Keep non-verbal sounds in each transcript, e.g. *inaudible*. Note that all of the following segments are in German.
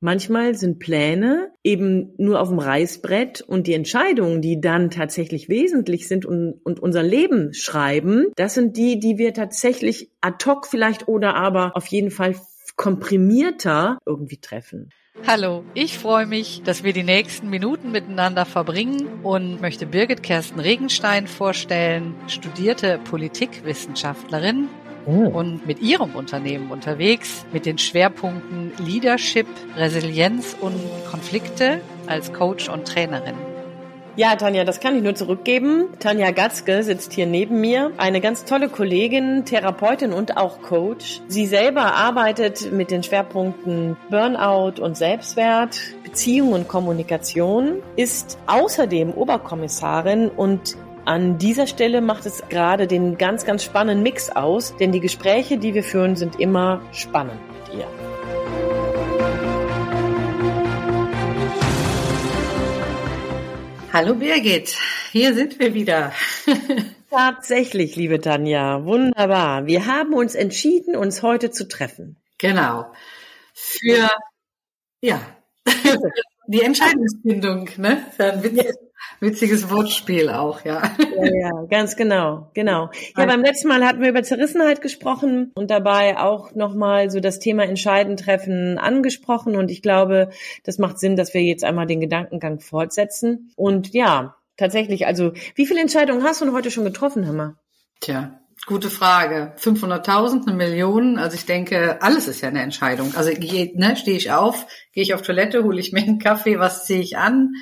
Manchmal sind Pläne eben nur auf dem Reißbrett und die Entscheidungen, die dann tatsächlich wesentlich sind und, und unser Leben schreiben, das sind die, die wir tatsächlich ad hoc vielleicht oder aber auf jeden Fall komprimierter irgendwie treffen. Hallo, ich freue mich, dass wir die nächsten Minuten miteinander verbringen und möchte Birgit Kersten Regenstein vorstellen, studierte Politikwissenschaftlerin oh. und mit ihrem Unternehmen unterwegs mit den Schwerpunkten Leadership, Resilienz und Konflikte als Coach und Trainerin. Ja, Tanja, das kann ich nur zurückgeben. Tanja Gatzke sitzt hier neben mir. Eine ganz tolle Kollegin, Therapeutin und auch Coach. Sie selber arbeitet mit den Schwerpunkten Burnout und Selbstwert, Beziehung und Kommunikation, ist außerdem Oberkommissarin und an dieser Stelle macht es gerade den ganz, ganz spannenden Mix aus, denn die Gespräche, die wir führen, sind immer spannend mit ihr. Hallo Birgit, hier sind wir wieder. *laughs* Tatsächlich, liebe Tanja, wunderbar. Wir haben uns entschieden, uns heute zu treffen. Genau. Für, ja, *laughs* die Entscheidungsfindung, ne? Ein witziges, witziges Wortspiel auch, ja. ja. Ja, ganz genau, genau. Ja, beim letzten Mal hatten wir über Zerrissenheit gesprochen und dabei auch nochmal so das Thema Entscheiden treffen angesprochen und ich glaube, das macht Sinn, dass wir jetzt einmal den Gedankengang fortsetzen und ja, tatsächlich, also wie viele Entscheidungen hast du heute schon getroffen, Hammer? Tja, Gute Frage. 500.000, eine Million. Also ich denke, alles ist ja eine Entscheidung. Also ne, stehe ich auf, gehe ich auf Toilette, hole ich mir einen Kaffee, was ziehe ich an?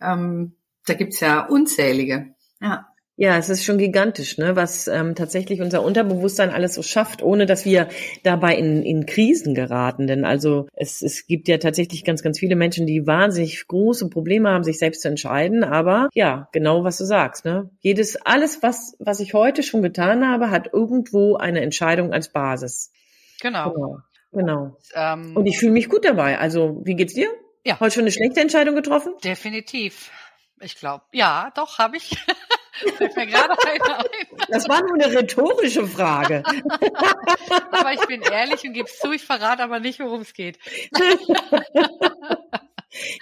Ähm, da gibt's ja unzählige. Ja. Ja, es ist schon gigantisch, ne, was ähm, tatsächlich unser Unterbewusstsein alles so schafft, ohne dass wir dabei in, in Krisen geraten. Denn also es, es gibt ja tatsächlich ganz, ganz viele Menschen, die wahnsinnig große Probleme haben, sich selbst zu entscheiden. Aber ja, genau was du sagst, ne? Jedes, alles, was, was ich heute schon getan habe, hat irgendwo eine Entscheidung als Basis. Genau. Genau. genau. Und, ähm, Und ich fühle mich gut dabei. Also, wie geht's dir? Ja. Heute schon eine schlechte Entscheidung getroffen? Definitiv. Ich glaube, ja, doch, habe ich. *laughs* Fällt mir gerade ein. Das war nur eine rhetorische Frage. *laughs* aber ich bin ehrlich und gebe es zu, ich verrate aber nicht, worum es geht. *laughs*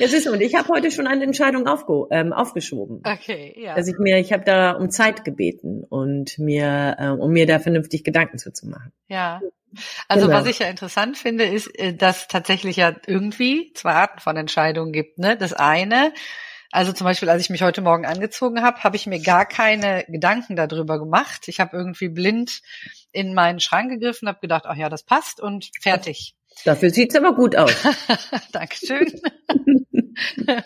Ja, siehst du, und ich habe heute schon eine Entscheidung aufge ähm, aufgeschoben. Okay, ja. Dass ich mir, ich habe da um Zeit gebeten und mir, äh, um mir da vernünftig Gedanken zuzumachen. Ja. Also genau. was ich ja interessant finde, ist, äh, dass tatsächlich ja irgendwie zwei Arten von Entscheidungen gibt. Ne? Das eine also zum Beispiel, als ich mich heute Morgen angezogen habe, habe ich mir gar keine Gedanken darüber gemacht. Ich habe irgendwie blind in meinen Schrank gegriffen, habe gedacht, ach ja, das passt und fertig. Dafür sieht's aber gut aus. *laughs* Dankeschön. *laughs*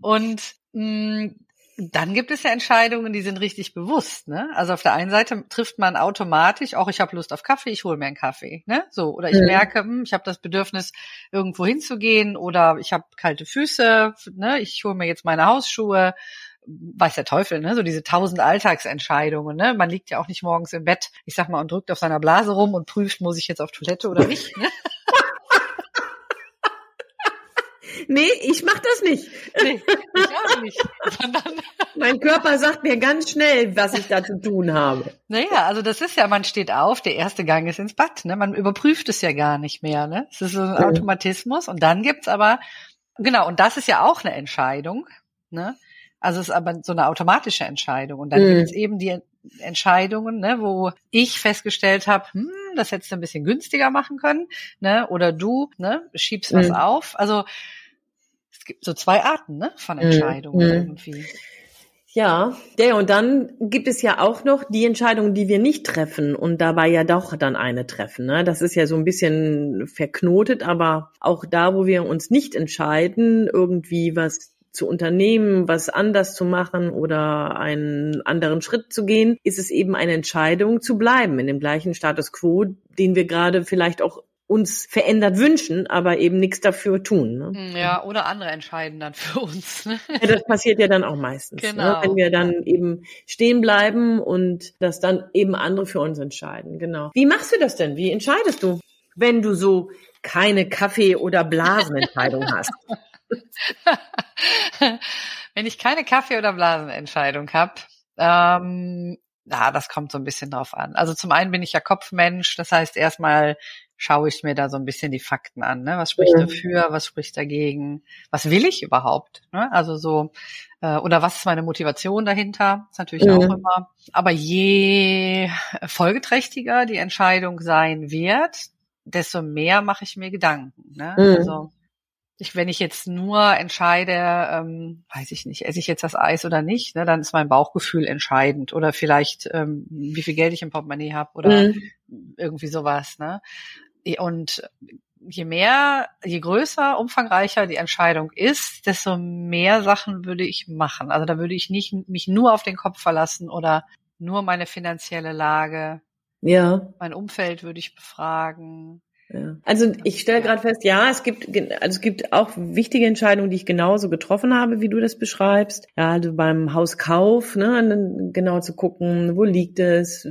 und mh, mm, dann gibt es ja Entscheidungen, die sind richtig bewusst. Ne? Also auf der einen Seite trifft man automatisch, auch ich habe Lust auf Kaffee, ich hole mir einen Kaffee. Ne? So oder ich mhm. merke, hm, ich habe das Bedürfnis, irgendwo hinzugehen oder ich habe kalte Füße, ne? ich hole mir jetzt meine Hausschuhe. Weiß der Teufel, ne? So diese tausend Alltagsentscheidungen, ne? Man liegt ja auch nicht morgens im Bett, ich sag mal, und drückt auf seiner Blase rum und prüft, muss ich jetzt auf Toilette oder nicht. Ne? *laughs* *laughs* Nee, ich mach das nicht. Nee, ich auch nicht. mein Körper sagt mir ganz schnell, was ich da zu tun habe. Naja, also das ist ja, man steht auf, der erste Gang ist ins Bad, ne? Man überprüft es ja gar nicht mehr, ne? Es ist so ein Automatismus. Und dann gibt's aber, genau, und das ist ja auch eine Entscheidung, ne? Also es ist aber so eine automatische Entscheidung. Und dann mhm. gibt es eben die Entscheidungen, ne, wo ich festgestellt habe, hm, das hättest du ein bisschen günstiger machen können, ne? Oder du, ne, schiebst was mhm. auf. Also gibt so zwei Arten ne, von mhm. Entscheidungen mhm. irgendwie. Ja, ja, und dann gibt es ja auch noch die Entscheidungen, die wir nicht treffen und dabei ja doch dann eine treffen. Ne? Das ist ja so ein bisschen verknotet, aber auch da, wo wir uns nicht entscheiden, irgendwie was zu unternehmen, was anders zu machen oder einen anderen Schritt zu gehen, ist es eben eine Entscheidung zu bleiben in dem gleichen Status quo, den wir gerade vielleicht auch uns verändert wünschen, aber eben nichts dafür tun. Ne? Hm, ja, oder andere entscheiden dann für uns. Ne? Ja, das passiert ja dann auch meistens. Ne? Genau. Ne? Wenn wir dann eben stehen bleiben und das dann eben andere für uns entscheiden. Genau. Wie machst du das denn? Wie entscheidest du, wenn du so keine Kaffee- oder Blasenentscheidung hast? *laughs* wenn ich keine Kaffee- oder Blasenentscheidung habe, ähm, ja, das kommt so ein bisschen drauf an. Also zum einen bin ich ja Kopfmensch, das heißt erstmal schaue ich mir da so ein bisschen die Fakten an. Ne? Was spricht ja. dafür, was spricht dagegen, was will ich überhaupt? Ne? Also so, äh, oder was ist meine Motivation dahinter? ist natürlich ja. auch immer. Aber je folgeträchtiger die Entscheidung sein wird, desto mehr mache ich mir Gedanken. Ne? Mhm. Also ich, wenn ich jetzt nur entscheide, ähm, weiß ich nicht, esse ich jetzt das Eis oder nicht, ne, dann ist mein Bauchgefühl entscheidend oder vielleicht ähm, wie viel Geld ich im Portemonnaie habe oder mhm. irgendwie sowas. Ne? Und je mehr, je größer, umfangreicher die Entscheidung ist, desto mehr Sachen würde ich machen. Also da würde ich nicht mich nur auf den Kopf verlassen oder nur meine finanzielle Lage. Ja. Mein Umfeld würde ich befragen. Ja. Also ich stelle gerade fest, ja, es gibt also es gibt auch wichtige Entscheidungen, die ich genauso getroffen habe, wie du das beschreibst. Ja, also beim Hauskauf, ne, genau zu gucken, wo liegt es,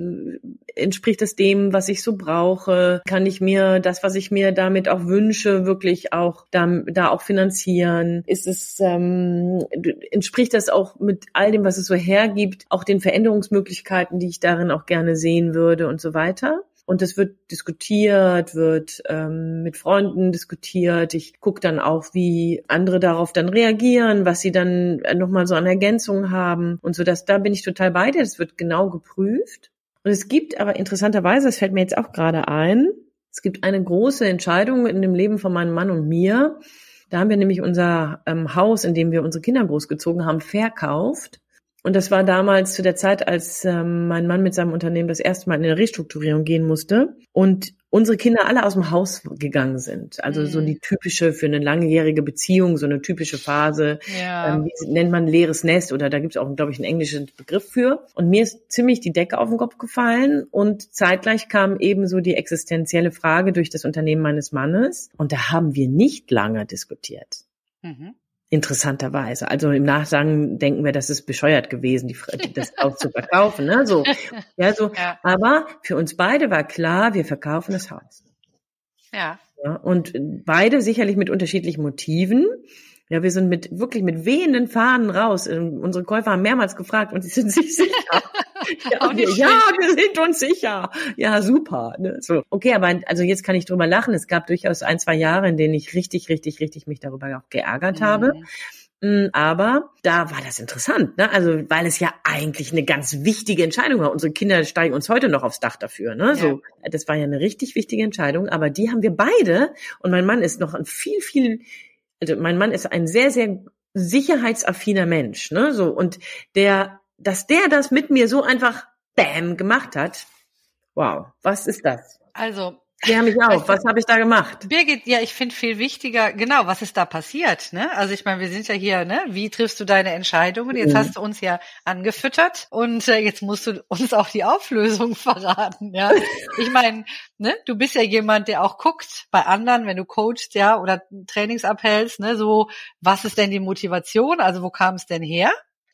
entspricht es dem, was ich so brauche, kann ich mir das, was ich mir damit auch wünsche, wirklich auch da, da auch finanzieren? Ist es ähm, entspricht das auch mit all dem, was es so hergibt, auch den Veränderungsmöglichkeiten, die ich darin auch gerne sehen würde und so weiter? Und es wird diskutiert, wird ähm, mit Freunden diskutiert. Ich gucke dann auch, wie andere darauf dann reagieren, was sie dann nochmal so an Ergänzungen haben und so. Dass da bin ich total bei dir. Das wird genau geprüft. Und es gibt aber interessanterweise, es fällt mir jetzt auch gerade ein, es gibt eine große Entscheidung in dem Leben von meinem Mann und mir. Da haben wir nämlich unser ähm, Haus, in dem wir unsere Kinder großgezogen haben, verkauft und das war damals zu der Zeit, als ähm, mein Mann mit seinem Unternehmen das erste Mal in eine Restrukturierung gehen musste und unsere Kinder alle aus dem Haus gegangen sind. Also mhm. so die typische für eine langjährige Beziehung, so eine typische Phase, ja. ähm, wie nennt man leeres Nest oder da gibt es auch, glaube ich, einen englischen Begriff für. Und mir ist ziemlich die Decke auf den Kopf gefallen und zeitgleich kam ebenso die existenzielle Frage durch das Unternehmen meines Mannes und da haben wir nicht lange diskutiert. Mhm. Interessanterweise. Also im Nachsagen denken wir, das ist bescheuert gewesen, die, das auch zu verkaufen. Ne? So, *laughs* ja, so. Ja. Aber für uns beide war klar, wir verkaufen das Haus. Ja. ja. Und beide sicherlich mit unterschiedlichen Motiven. Ja, wir sind mit wirklich mit wehenden Fahnen raus. Ähm, unsere Käufer haben mehrmals gefragt und sie sind sich sicher. Ja, wir, ja, wir sind uns sicher. Ja, super. Ne? So, okay, aber also jetzt kann ich drüber lachen. Es gab durchaus ein, zwei Jahre, in denen ich richtig, richtig, richtig mich darüber auch geärgert mhm. habe. Mm, aber da war das interessant, ne? Also weil es ja eigentlich eine ganz wichtige Entscheidung war. Unsere Kinder steigen uns heute noch aufs Dach dafür, ne? Ja. So, das war ja eine richtig wichtige Entscheidung. Aber die haben wir beide. Und mein Mann ist noch ein viel, viel also mein Mann ist ein sehr, sehr sicherheitsaffiner Mensch, ne, so, und der, dass der das mit mir so einfach bam gemacht hat, wow, was ist das? Also, Klär mich auf, was habe ich da gemacht? Birgit, ja, ich finde viel wichtiger, genau, was ist da passiert, ne? Also ich meine, wir sind ja hier, ne? Wie triffst du deine Entscheidungen? Jetzt mhm. hast du uns ja angefüttert und äh, jetzt musst du uns auch die Auflösung *laughs* verraten, ja? Ich meine, ne, du bist ja jemand, der auch guckt bei anderen, wenn du coachst, ja, oder Trainings abhältst, ne, so, was ist denn die Motivation? Also wo kam es denn her?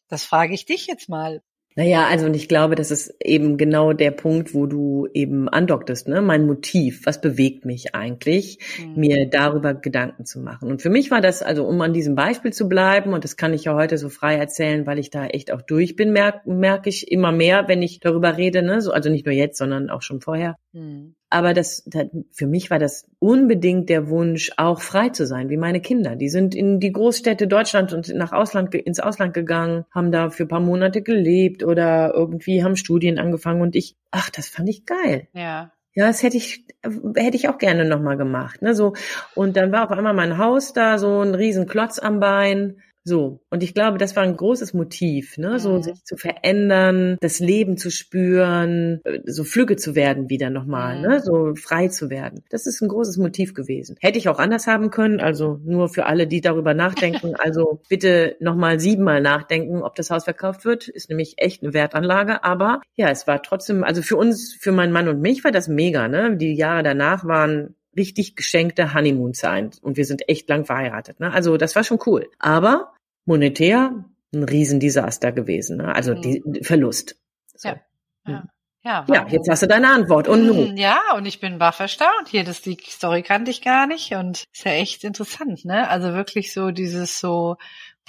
Das frage ich dich jetzt mal. Naja, also und ich glaube, das ist eben genau der Punkt, wo du eben andocktest, ne? Mein Motiv, was bewegt mich eigentlich, mhm. mir darüber Gedanken zu machen. Und für mich war das, also um an diesem Beispiel zu bleiben, und das kann ich ja heute so frei erzählen, weil ich da echt auch durch bin, merke merk ich immer mehr, wenn ich darüber rede, ne? So, also nicht nur jetzt, sondern auch schon vorher. Mhm. Aber das, das, für mich war das unbedingt der Wunsch, auch frei zu sein, wie meine Kinder. Die sind in die Großstädte Deutschlands und nach Ausland, ins Ausland gegangen, haben da für ein paar Monate gelebt oder irgendwie haben Studien angefangen und ich, ach, das fand ich geil. Ja. Ja, das hätte ich, hätte ich auch gerne nochmal gemacht, ne, so. Und dann war auf einmal mein Haus da, so ein riesen Klotz am Bein. So. Und ich glaube, das war ein großes Motiv, ne? So mhm. sich zu verändern, das Leben zu spüren, äh, so flügge zu werden wieder nochmal, mhm. ne? So frei zu werden. Das ist ein großes Motiv gewesen. Hätte ich auch anders haben können, also nur für alle, die darüber nachdenken, *laughs* also bitte nochmal siebenmal nachdenken, ob das Haus verkauft wird. Ist nämlich echt eine Wertanlage. Aber ja, es war trotzdem, also für uns, für meinen Mann und mich war das mega, ne? Die Jahre danach waren richtig geschenkte Honeymoon-Zeit und wir sind echt lang verheiratet. Ne? Also das war schon cool. Aber monetär ein Riesendesaster gewesen. Ne? Also mhm. die, Verlust. So. Ja. ja. Hm. Ja, ja, jetzt hast du deine Antwort. Und nun? Hm, ja, und ich bin baff erstaunt. Hier, das die Story kannte ich gar nicht und ist ja echt interessant, ne? Also wirklich so dieses so,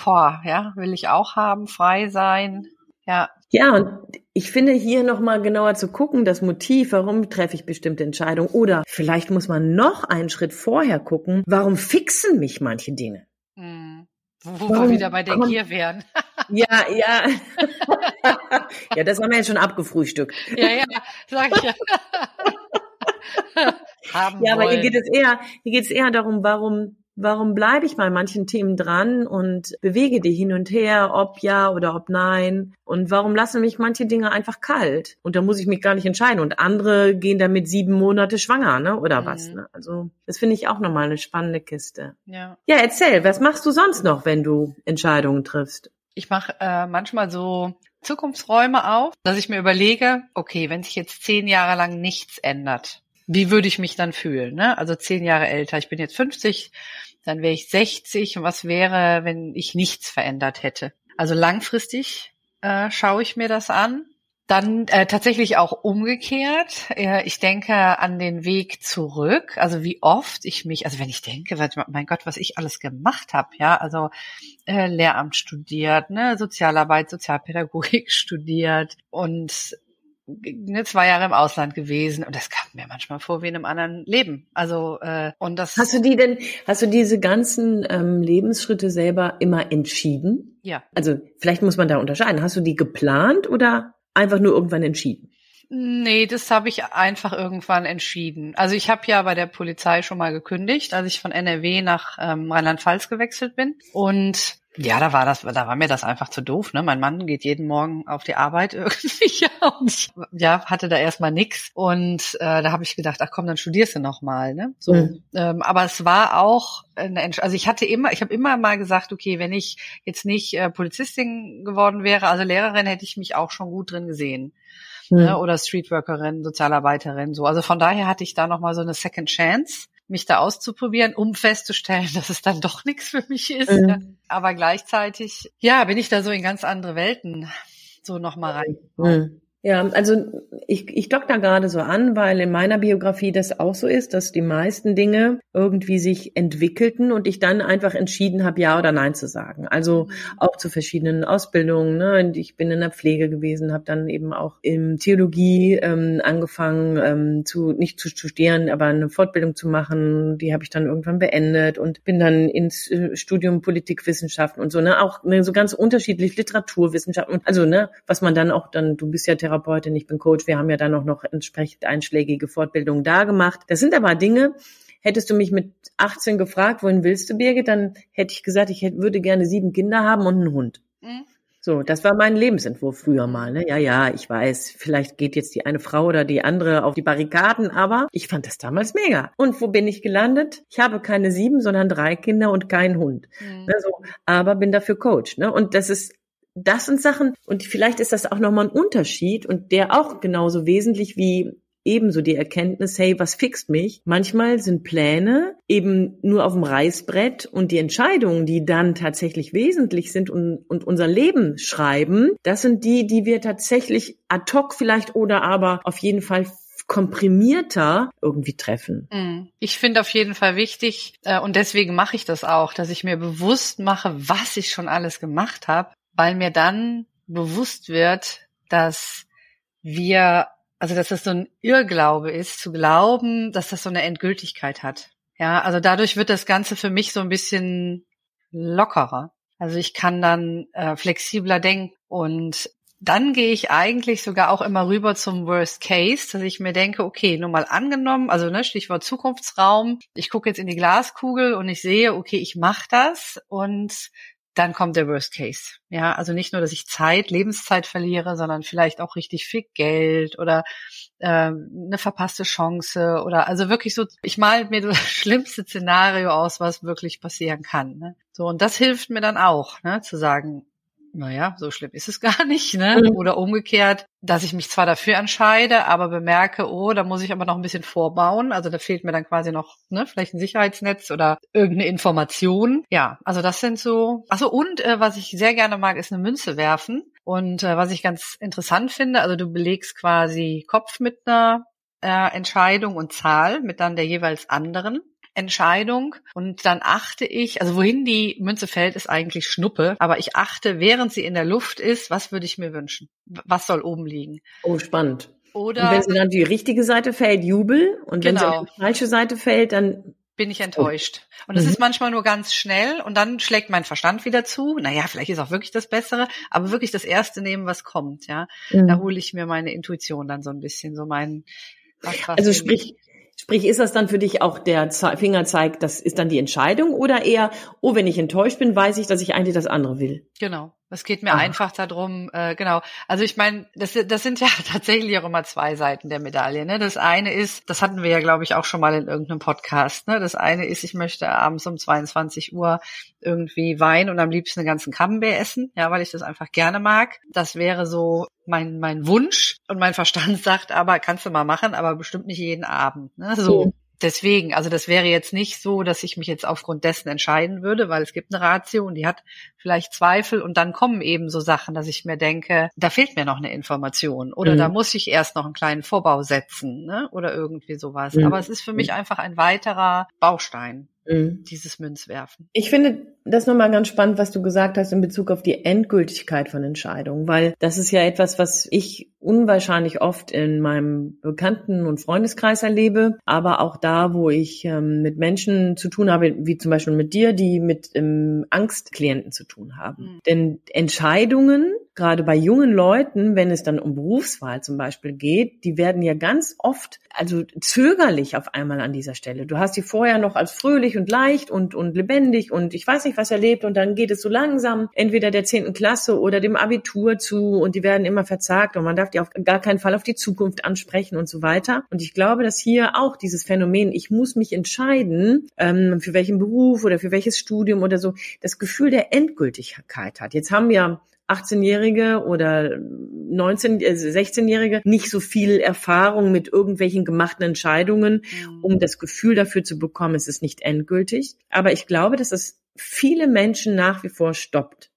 boah, ja, will ich auch haben, frei sein. Ja. Ja, und ich finde hier nochmal genauer zu gucken, das Motiv, warum treffe ich bestimmte Entscheidungen. Oder vielleicht muss man noch einen Schritt vorher gucken, warum fixen mich manche Dinge. Hm. Wo warum wir wieder bei der Gier wären. *laughs* ja, ja. ja, das haben wir jetzt schon abgefrühstückt. ja, ja, sag ich ja. *laughs* Ja, aber hier geht es eher, hier geht es eher darum, warum Warum bleibe ich bei manchen Themen dran und bewege die hin und her, ob ja oder ob nein? Und warum lassen mich manche Dinge einfach kalt? Und da muss ich mich gar nicht entscheiden. Und andere gehen damit sieben Monate schwanger, ne? Oder mhm. was? Ne? Also das finde ich auch nochmal eine spannende Kiste. Ja. Ja, erzähl, was machst du sonst noch, wenn du Entscheidungen triffst? Ich mache äh, manchmal so Zukunftsräume auf, dass ich mir überlege, okay, wenn sich jetzt zehn Jahre lang nichts ändert, wie würde ich mich dann fühlen? Ne? Also zehn Jahre älter. Ich bin jetzt 50, dann wäre ich 60. Und was wäre, wenn ich nichts verändert hätte? Also langfristig äh, schaue ich mir das an. Dann äh, tatsächlich auch umgekehrt. Äh, ich denke an den Weg zurück. Also wie oft ich mich, also wenn ich denke, mein Gott, was ich alles gemacht habe, ja, also äh, Lehramt studiert, ne, Sozialarbeit, Sozialpädagogik *laughs* studiert und ne, zwei Jahre im Ausland gewesen und das kam mir manchmal vor wie in einem anderen Leben. Also äh, und das. Hast du die denn? Hast du diese ganzen ähm, Lebensschritte selber immer entschieden? Ja. Also vielleicht muss man da unterscheiden. Hast du die geplant oder einfach nur irgendwann entschieden? Nee, das habe ich einfach irgendwann entschieden. Also ich habe ja bei der Polizei schon mal gekündigt, als ich von NRW nach ähm, Rheinland-Pfalz gewechselt bin. Und ja, da war das, da war mir das einfach zu doof. Ne? Mein Mann geht jeden Morgen auf die Arbeit *laughs* irgendwie ja, und ich ja, hatte da erstmal nix. Und äh, da habe ich gedacht, ach komm, dann studierst du noch mal. Ne? So, mhm. ähm, aber es war auch eine Entsch also ich hatte immer, ich habe immer mal gesagt, okay, wenn ich jetzt nicht äh, Polizistin geworden wäre, also Lehrerin, hätte ich mich auch schon gut drin gesehen. Mhm. Ne? Oder Streetworkerin, Sozialarbeiterin, so. Also von daher hatte ich da noch mal so eine Second Chance mich da auszuprobieren, um festzustellen, *laughs* dass es dann doch nichts für mich ist. Mhm. Aber gleichzeitig, ja, bin ich da so in ganz andere Welten so nochmal rein. Mhm. Ja, also ich, ich dock da gerade so an, weil in meiner Biografie das auch so ist, dass die meisten Dinge irgendwie sich entwickelten und ich dann einfach entschieden habe, ja oder nein zu sagen. Also auch zu verschiedenen Ausbildungen. Ne? Ich bin in der Pflege gewesen, habe dann eben auch in Theologie ähm, angefangen, ähm, zu nicht zu studieren, aber eine Fortbildung zu machen. Die habe ich dann irgendwann beendet und bin dann ins äh, Studium Politikwissenschaften und so. Ne? Auch ne, so ganz unterschiedlich Literaturwissenschaften. Also ne, was man dann auch dann, du bist ja Therapeut Therapeutin, ich bin Coach. Wir haben ja dann auch noch entsprechend einschlägige Fortbildungen da gemacht. Das sind aber Dinge, hättest du mich mit 18 gefragt, wohin willst du, Birgit, dann hätte ich gesagt, ich hätte, würde gerne sieben Kinder haben und einen Hund. Mhm. So, das war mein Lebensentwurf früher mal. Ne? Ja, ja, ich weiß, vielleicht geht jetzt die eine Frau oder die andere auf die Barrikaden, aber ich fand das damals mega. Und wo bin ich gelandet? Ich habe keine sieben, sondern drei Kinder und keinen Hund. Mhm. Ne, so, aber bin dafür Coach. Ne? Und das ist das sind Sachen, und vielleicht ist das auch nochmal ein Unterschied und der auch genauso wesentlich wie ebenso die Erkenntnis, hey, was fixt mich? Manchmal sind Pläne eben nur auf dem Reißbrett und die Entscheidungen, die dann tatsächlich wesentlich sind und, und unser Leben schreiben, das sind die, die wir tatsächlich ad hoc vielleicht oder aber auf jeden Fall komprimierter irgendwie treffen. Mm. Ich finde auf jeden Fall wichtig äh, und deswegen mache ich das auch, dass ich mir bewusst mache, was ich schon alles gemacht habe weil mir dann bewusst wird, dass wir, also dass das so ein Irrglaube ist, zu glauben, dass das so eine Endgültigkeit hat. Ja, also dadurch wird das Ganze für mich so ein bisschen lockerer. Also ich kann dann äh, flexibler denken und dann gehe ich eigentlich sogar auch immer rüber zum Worst Case, dass ich mir denke, okay, nur mal angenommen, also ne, Stichwort Zukunftsraum, ich gucke jetzt in die Glaskugel und ich sehe, okay, ich mache das und dann kommt der Worst Case. Ja, also nicht nur, dass ich Zeit, Lebenszeit verliere, sondern vielleicht auch richtig viel Geld oder äh, eine verpasste Chance oder also wirklich so, ich mal mir *laughs* das schlimmste Szenario aus, was wirklich passieren kann. Ne? So, und das hilft mir dann auch, ne, zu sagen, naja, so schlimm ist es *laughs* gar nicht, ne? Mhm. Oder umgekehrt, dass ich mich zwar dafür entscheide, aber bemerke, oh, da muss ich aber noch ein bisschen vorbauen. Also da fehlt mir dann quasi noch, ne, vielleicht ein Sicherheitsnetz oder irgendeine Information. Ja, also das sind so. Also und äh, was ich sehr gerne mag, ist eine Münze werfen. Und äh, was ich ganz interessant finde, also du belegst quasi Kopf mit einer äh, Entscheidung und Zahl mit dann der jeweils anderen. Entscheidung und dann achte ich, also wohin die Münze fällt, ist eigentlich Schnuppe, aber ich achte, während sie in der Luft ist, was würde ich mir wünschen? Was soll oben liegen? Oh, spannend. Oder und wenn sie dann die richtige Seite fällt, Jubel. Und genau. wenn sie auf die falsche Seite fällt, dann bin ich enttäuscht. Und es mhm. ist manchmal nur ganz schnell und dann schlägt mein Verstand wieder zu. Naja, vielleicht ist auch wirklich das Bessere, aber wirklich das Erste nehmen, was kommt, ja. Mhm. Da hole ich mir meine Intuition dann so ein bisschen, so mein, was, was Also sprich, Sprich, ist das dann für dich auch der Fingerzeig, das ist dann die Entscheidung oder eher, oh, wenn ich enttäuscht bin, weiß ich, dass ich eigentlich das andere will? Genau. Es geht mir ah. einfach darum, äh, genau. Also ich meine, das, das sind ja *laughs* tatsächlich auch immer zwei Seiten der Medaille. Ne? Das eine ist, das hatten wir ja, glaube ich, auch schon mal in irgendeinem Podcast. Ne? Das eine ist, ich möchte abends um 22 Uhr irgendwie Wein und am liebsten einen ganzen Camembert essen, ja, weil ich das einfach gerne mag. Das wäre so mein mein Wunsch und mein Verstand *laughs* sagt aber, kannst du mal machen, aber bestimmt nicht jeden Abend. Ne? So. Deswegen, also das wäre jetzt nicht so, dass ich mich jetzt aufgrund dessen entscheiden würde, weil es gibt eine Ratio und die hat vielleicht Zweifel und dann kommen eben so Sachen, dass ich mir denke, da fehlt mir noch eine Information oder mhm. da muss ich erst noch einen kleinen Vorbau setzen ne? oder irgendwie sowas. Mhm. Aber es ist für mich einfach ein weiterer Baustein. Mhm. dieses Münzwerfen. Ich finde das nochmal ganz spannend, was du gesagt hast in Bezug auf die Endgültigkeit von Entscheidungen, weil das ist ja etwas, was ich unwahrscheinlich oft in meinem Bekannten- und Freundeskreis erlebe, aber auch da, wo ich ähm, mit Menschen zu tun habe, wie zum Beispiel mit dir, die mit ähm, Angstklienten zu tun haben. Mhm. Denn Entscheidungen gerade bei jungen Leuten, wenn es dann um Berufswahl zum Beispiel geht, die werden ja ganz oft, also zögerlich auf einmal an dieser Stelle. Du hast die vorher noch als fröhlich und leicht und, und lebendig und ich weiß nicht was erlebt und dann geht es so langsam entweder der zehnten Klasse oder dem Abitur zu und die werden immer verzagt und man darf die auf gar keinen Fall auf die Zukunft ansprechen und so weiter. Und ich glaube, dass hier auch dieses Phänomen, ich muss mich entscheiden, ähm, für welchen Beruf oder für welches Studium oder so, das Gefühl der Endgültigkeit hat. Jetzt haben wir 18-Jährige oder 19, 16-Jährige äh, nicht so viel Erfahrung mit irgendwelchen gemachten Entscheidungen, mhm. um das Gefühl dafür zu bekommen, es ist nicht endgültig. Aber ich glaube, dass es viele Menschen nach wie vor stoppt.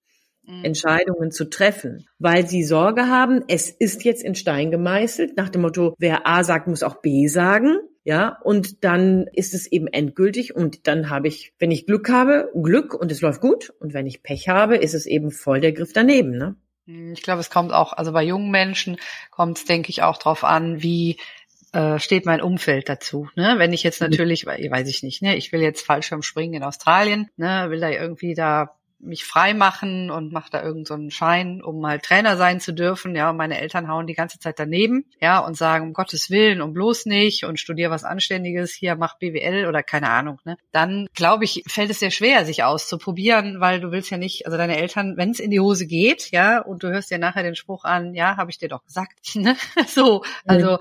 Mhm. Entscheidungen zu treffen, weil sie Sorge haben, es ist jetzt in Stein gemeißelt, nach dem Motto, wer A sagt, muss auch B sagen. Ja, und dann ist es eben endgültig und dann habe ich, wenn ich Glück habe, Glück und es läuft gut und wenn ich Pech habe, ist es eben voll der Griff daneben, ne? Hm, ich glaube, es kommt auch, also bei jungen Menschen kommt es, denke ich, auch drauf an, wie äh, steht mein Umfeld dazu. Ne? Wenn ich jetzt mhm. natürlich, weiß ich nicht, ne, ich will jetzt Fallschirmspringen in Australien, ne, will da irgendwie da mich frei machen und mache da irgendeinen so Schein, um mal Trainer sein zu dürfen. Ja, und meine Eltern hauen die ganze Zeit daneben, ja, und sagen, um Gottes Willen und bloß nicht und studier was Anständiges, hier mach BWL oder keine Ahnung, ne? Dann glaube ich, fällt es sehr schwer, sich auszuprobieren, weil du willst ja nicht, also deine Eltern, wenn es in die Hose geht, ja, und du hörst dir nachher den Spruch an, ja, habe ich dir doch gesagt. *laughs* Ne? so, also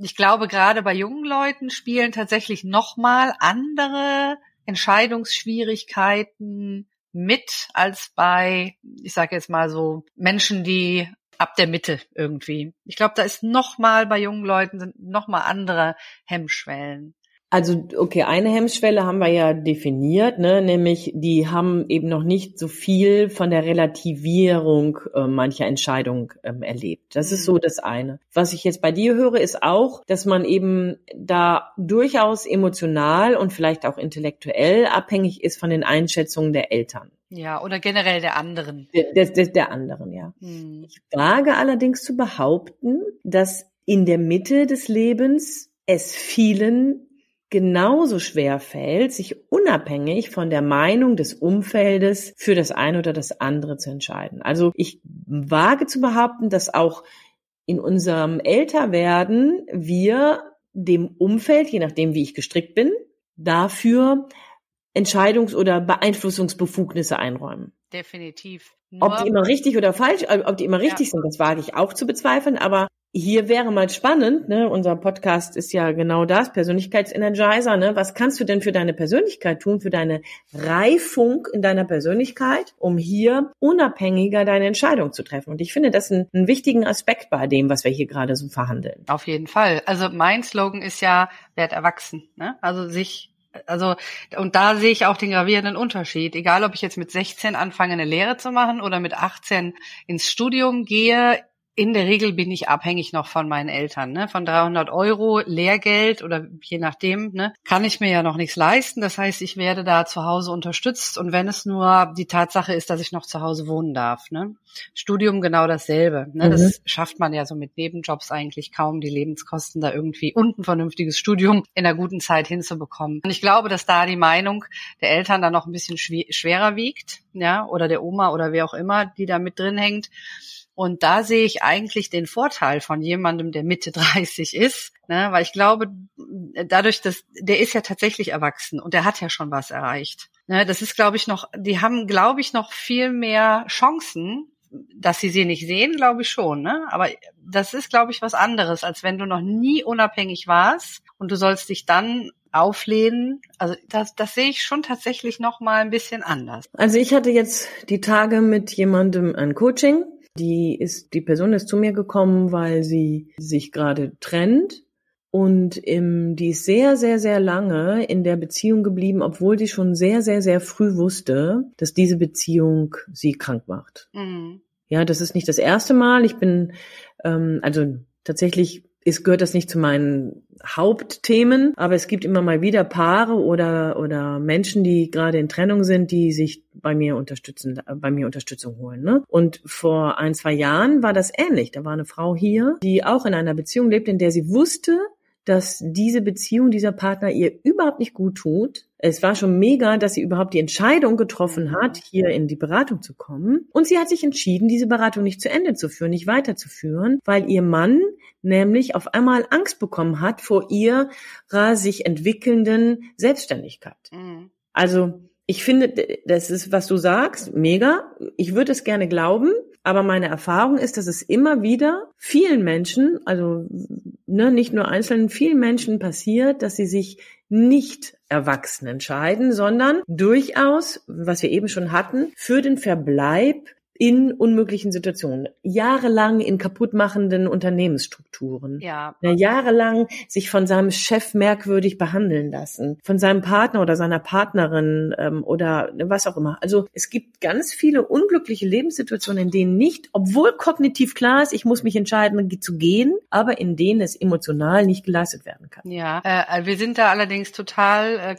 ich glaube, gerade bei jungen Leuten spielen tatsächlich nochmal andere Entscheidungsschwierigkeiten mit als bei, ich sage jetzt mal so, Menschen, die ab der Mitte irgendwie. Ich glaube, da ist noch mal bei jungen Leuten sind noch mal andere Hemmschwellen. Also okay, eine Hemmschwelle haben wir ja definiert, ne? nämlich die haben eben noch nicht so viel von der Relativierung äh, mancher Entscheidungen ähm, erlebt. Das mhm. ist so das eine. Was ich jetzt bei dir höre, ist auch, dass man eben da durchaus emotional und vielleicht auch intellektuell abhängig ist von den Einschätzungen der Eltern. Ja, oder generell der anderen. Der, der, der anderen, ja. Mhm. Ich wage allerdings zu behaupten, dass in der Mitte des Lebens es vielen genauso schwer fällt, sich unabhängig von der Meinung des Umfeldes für das eine oder das andere zu entscheiden. Also ich wage zu behaupten, dass auch in unserem Älterwerden wir dem Umfeld, je nachdem wie ich gestrickt bin, dafür Entscheidungs- oder Beeinflussungsbefugnisse einräumen. Definitiv. Nur ob die immer richtig oder falsch, ob die immer richtig ja. sind, das wage ich auch zu bezweifeln, aber hier wäre mal spannend, ne? Unser Podcast ist ja genau das, Persönlichkeitsenergizer, ne? Was kannst du denn für deine Persönlichkeit tun, für deine Reifung in deiner Persönlichkeit, um hier unabhängiger deine Entscheidung zu treffen? Und ich finde das einen, einen wichtigen Aspekt bei dem, was wir hier gerade so verhandeln. Auf jeden Fall. Also mein Slogan ist ja, werd erwachsen, ne? Also sich also, und da sehe ich auch den gravierenden Unterschied. Egal, ob ich jetzt mit 16 anfange, eine Lehre zu machen oder mit 18 ins Studium gehe, in der Regel bin ich abhängig noch von meinen Eltern. Ne? Von 300 Euro Lehrgeld oder je nachdem, ne, kann ich mir ja noch nichts leisten. Das heißt, ich werde da zu Hause unterstützt. Und wenn es nur die Tatsache ist, dass ich noch zu Hause wohnen darf. Ne? Studium genau dasselbe. Ne? Mhm. Das schafft man ja so mit Nebenjobs eigentlich kaum, die Lebenskosten da irgendwie und ein vernünftiges Studium in einer guten Zeit hinzubekommen. Und ich glaube, dass da die Meinung der Eltern dann noch ein bisschen schwerer wiegt, ja, oder der Oma oder wer auch immer, die da mit drin hängt. Und da sehe ich eigentlich den Vorteil von jemandem, der Mitte *laughs* 30 ist, ne? weil ich glaube, dadurch, dass der ist ja tatsächlich erwachsen und der hat ja schon was erreicht. Ne? Das ist, glaube ich, noch, die haben, glaube ich, noch viel mehr Chancen, dass sie sie nicht sehen, glaube ich schon. Ne? Aber das ist, glaube ich, was anderes, als wenn du noch nie unabhängig warst und du sollst dich dann auflehnen. Also das, das sehe ich schon tatsächlich noch mal ein bisschen anders. Also ich hatte jetzt die Tage mit jemandem ein Coaching die ist, die Person ist zu mir gekommen, weil sie sich gerade trennt und im, die ist sehr, sehr, sehr lange in der Beziehung geblieben, obwohl sie schon sehr, sehr, sehr früh wusste, dass diese Beziehung sie krank macht. Mhm. Ja, das ist nicht das erste Mal. Ich bin, ähm, also tatsächlich ist, gehört das nicht zu meinen Hauptthemen, aber es gibt immer mal wieder Paare oder, oder Menschen, die gerade in Trennung sind, die sich bei mir unterstützen, bei mir Unterstützung holen. Ne? Und vor ein, zwei Jahren war das ähnlich. Da war eine Frau hier, die auch in einer Beziehung lebt, in der sie wusste, dass diese Beziehung, dieser Partner ihr überhaupt nicht gut tut. Es war schon mega, dass sie überhaupt die Entscheidung getroffen hat, hier in die Beratung zu kommen. Und sie hat sich entschieden, diese Beratung nicht zu Ende zu führen, nicht weiterzuführen, weil ihr Mann nämlich auf einmal Angst bekommen hat vor ihrer sich entwickelnden Selbstständigkeit. Mhm. Also ich finde, das ist, was du sagst, mega. Ich würde es gerne glauben, aber meine Erfahrung ist, dass es immer wieder vielen Menschen, also ne, nicht nur einzelnen, vielen Menschen passiert, dass sie sich nicht erwachsen entscheiden, sondern durchaus, was wir eben schon hatten, für den Verbleib in unmöglichen Situationen, jahrelang in kaputtmachenden Unternehmensstrukturen, ja. ja. jahrelang sich von seinem Chef merkwürdig behandeln lassen, von seinem Partner oder seiner Partnerin ähm, oder was auch immer. Also es gibt ganz viele unglückliche Lebenssituationen, in denen nicht, obwohl kognitiv klar ist, ich muss mich entscheiden zu gehen, aber in denen es emotional nicht geleistet werden kann. Ja, äh, wir sind da allerdings total äh,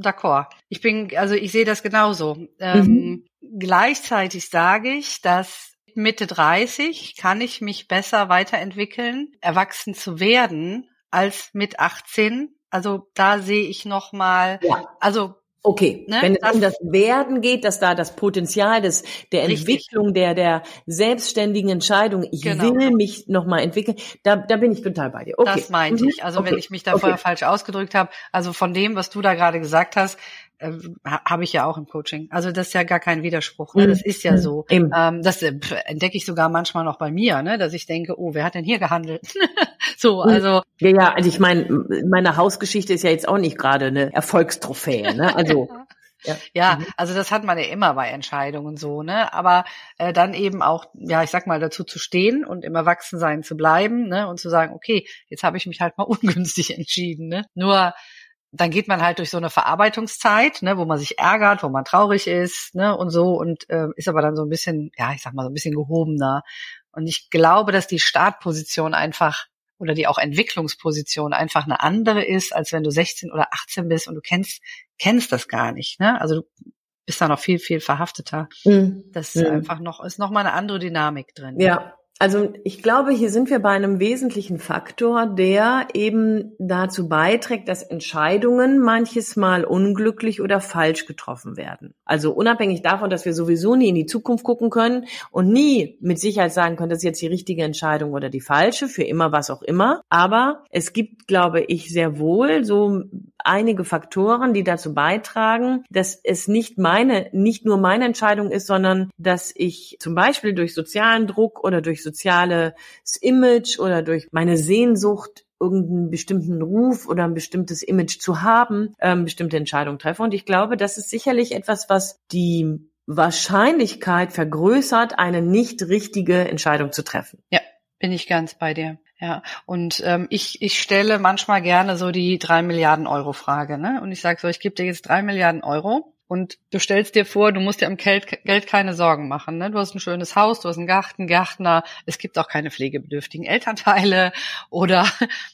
d'accord. Ich bin, also ich sehe das genauso. Ähm, mhm Gleichzeitig sage ich, dass Mitte 30 kann ich mich besser weiterentwickeln, erwachsen zu werden, als mit 18. Also da sehe ich noch mal, ja. also Okay, ne? wenn es das, um das Werden geht, dass da das Potenzial des der richtig. Entwicklung der der selbstständigen Entscheidung, ich genau. will mich noch mal entwickeln, da da bin ich total bei dir. Okay. Das meinte mhm. ich. Also okay. wenn ich mich da okay. vorher falsch ausgedrückt habe, also von dem, was du da gerade gesagt hast, äh, habe ich ja auch im Coaching. Also das ist ja gar kein Widerspruch. Ne? Das ist ja mhm. so. Ähm, das äh, entdecke ich sogar manchmal noch bei mir, ne? dass ich denke, oh, wer hat denn hier gehandelt? *laughs* so, mhm. also. Ja, ja, also ich meine, meine Hausgeschichte ist ja jetzt auch nicht gerade eine Erfolgstrophäe. Ne? Also *laughs* Ja. ja, mhm. also das hat man ja immer bei Entscheidungen so, ne? Aber äh, dann eben auch, ja, ich sag mal, dazu zu stehen und im Erwachsensein zu bleiben, ne? Und zu sagen, okay, jetzt habe ich mich halt mal *laughs* ungünstig entschieden, ne? Nur dann geht man halt durch so eine Verarbeitungszeit, ne, wo man sich ärgert, wo man traurig ist, ne, und so und äh, ist aber dann so ein bisschen, ja, ich sag mal so ein bisschen gehobener. Und ich glaube, dass die Startposition einfach oder die auch Entwicklungsposition einfach eine andere ist, als wenn du 16 oder 18 bist und du kennst kennst das gar nicht, ne? Also du bist da noch viel viel verhafteter. Mhm. Das ist mhm. einfach noch ist noch mal eine andere Dynamik drin. Ja, also ich glaube, hier sind wir bei einem wesentlichen Faktor, der eben dazu beiträgt, dass Entscheidungen manches Mal unglücklich oder falsch getroffen werden. Also unabhängig davon, dass wir sowieso nie in die Zukunft gucken können und nie mit Sicherheit sagen können, das ist jetzt die richtige Entscheidung oder die falsche, für immer was auch immer. Aber es gibt, glaube ich, sehr wohl so einige Faktoren, die dazu beitragen, dass es nicht meine, nicht nur meine Entscheidung ist, sondern dass ich zum Beispiel durch sozialen Druck oder durch soziales Image oder durch meine Sehnsucht irgendeinen bestimmten Ruf oder ein bestimmtes Image zu haben, ähm, bestimmte Entscheidungen treffe. Und ich glaube, das ist sicherlich etwas, was die Wahrscheinlichkeit vergrößert, eine nicht richtige Entscheidung zu treffen. Ja, bin ich ganz bei dir. Ja, und ähm, ich, ich stelle manchmal gerne so die drei Milliarden Euro Frage, ne? Und ich sage so, ich gebe dir jetzt drei Milliarden Euro Und du stellst dir vor, du musst dir am Geld, keine Sorgen machen. Ne? Du hast ein schönes Haus, du hast einen Garten, Gärtner. Es gibt auch keine pflegebedürftigen Elternteile *laughs* oder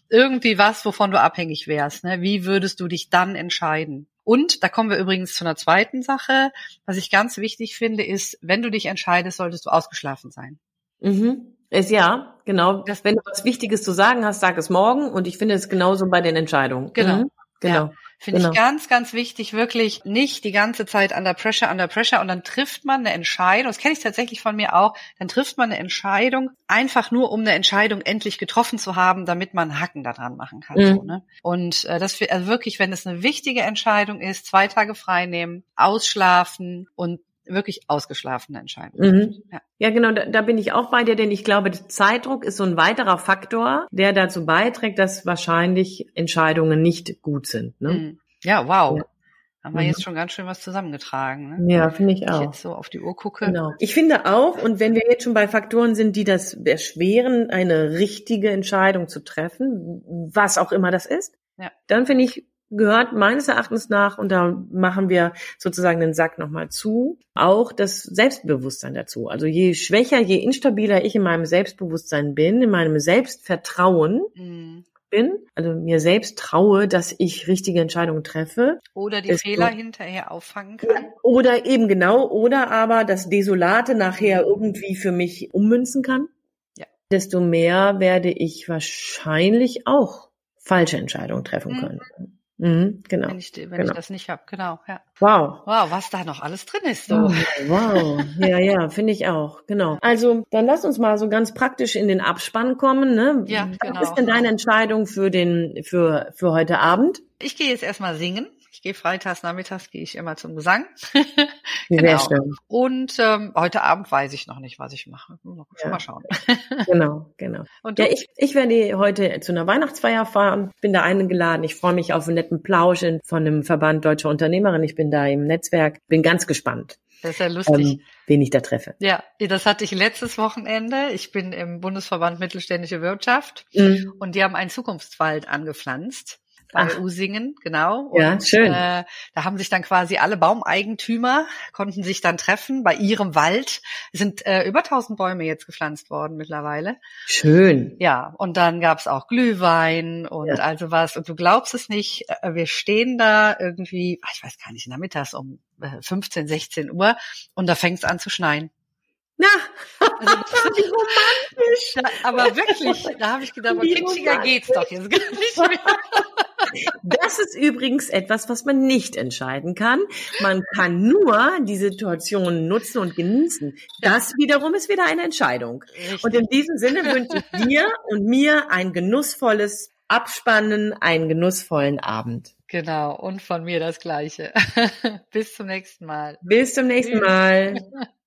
irgendwie was, wovon du abhängig wärst. Ne? Wie würdest du dich dann entscheiden? Und da kommen wir übrigens zu einer zweiten Sache. Was ich ganz wichtig finde, ist, wenn du dich entscheidest, solltest du ausgeschlafen sein. Mhm. Ist ja, genau. Das, wenn du was Wichtiges zu sagen hast, sag es morgen. Und ich finde es genauso bei den Entscheidungen. Genau. Mhm. Genau. Ja. Finde genau. ich ganz, ganz wichtig, wirklich nicht die ganze Zeit under pressure, under pressure und dann trifft man eine Entscheidung, das kenne ich tatsächlich von mir auch, dann trifft man eine Entscheidung einfach nur, um eine Entscheidung endlich getroffen zu haben, damit man Hacken daran machen kann. Mhm. So, ne? Und äh, das also wirklich, wenn es eine wichtige Entscheidung ist, zwei Tage frei nehmen, ausschlafen und wirklich ausgeschlafene Entscheidung. Mhm. Ja. ja. genau, da, da bin ich auch bei dir, denn ich glaube, Zeitdruck ist so ein weiterer Faktor, der dazu beiträgt, dass wahrscheinlich Entscheidungen nicht gut sind. Ne? Mhm. Ja, wow. Ja. Haben wir mhm. jetzt schon ganz schön was zusammengetragen. Ne? Ja, finde ich auch. Wenn ich jetzt so auf die Uhr gucke. Genau. Ich finde auch, und wenn wir jetzt schon bei Faktoren sind, die das erschweren, eine richtige Entscheidung zu treffen, was auch immer das ist, ja. dann finde ich gehört meines Erachtens nach, und da machen wir sozusagen den Sack nochmal zu, auch das Selbstbewusstsein dazu. Also je schwächer, je instabiler ich in meinem Selbstbewusstsein bin, in meinem Selbstvertrauen, mhm. bin, also mir selbst traue, dass ich richtige Entscheidungen treffe. Oder die Fehler hinterher auffangen kann. Oder eben genau, oder aber das Desolate nachher irgendwie für mich ummünzen kann. Ja. Desto mehr werde ich wahrscheinlich auch falsche Entscheidungen treffen mhm. können. Mhm, genau. Wenn ich, wenn genau. ich das nicht habe, genau. Ja. Wow. Wow, was da noch alles drin ist. So. Oh, wow. Ja, ja, finde ich auch. Genau. Also dann lass uns mal so ganz praktisch in den Abspann kommen. Ne? Ja, genau. Was ist denn deine Entscheidung für den für für heute Abend? Ich gehe jetzt erstmal singen. Ich gehe freitags nachmittags gehe ich immer zum Gesang. *laughs* genau. Sehr schön. Und ähm, heute Abend weiß ich noch nicht, was ich mache. Mal, ja. mal schauen. *laughs* genau, genau. Und ja, ich, ich werde heute zu einer Weihnachtsfeier fahren. Bin da eingeladen. Ich freue mich auf einen netten Plausch von einem Verband deutscher Unternehmerin. Ich bin da im Netzwerk. Bin ganz gespannt. Das ist ja lustig. Ähm, wen ich da treffe. Ja, das hatte ich letztes Wochenende. Ich bin im Bundesverband Mittelständische Wirtschaft mhm. und die haben einen Zukunftswald angepflanzt bei Ach. Usingen, genau. Und, ja, schön. Äh, da haben sich dann quasi alle Baumeigentümer konnten sich dann treffen bei ihrem Wald. Es sind äh, über 1000 Bäume jetzt gepflanzt worden mittlerweile. Schön. Ja, und dann gab's auch Glühwein und ja. also was. Und du glaubst es nicht, äh, wir stehen da irgendwie, ich weiß gar nicht, nachmittags um 15, äh, 16 Uhr und da fängt's an zu schneien. Na, also, *laughs* wie romantisch. *laughs* Da, aber wirklich, da habe ich gedacht, aber kitschiger geht's doch jetzt gar nicht mehr. *laughs* Das ist übrigens etwas, was man nicht entscheiden kann. Man kann nur die Situation nutzen und genießen. Das wiederum ist wieder eine Entscheidung. Richtig. Und in diesem Sinne wünsche ich dir und mir ein genussvolles Abspannen, einen genussvollen Abend. Genau, und von mir das Gleiche. *laughs* Bis zum nächsten Mal. Bis zum nächsten Mal. *laughs*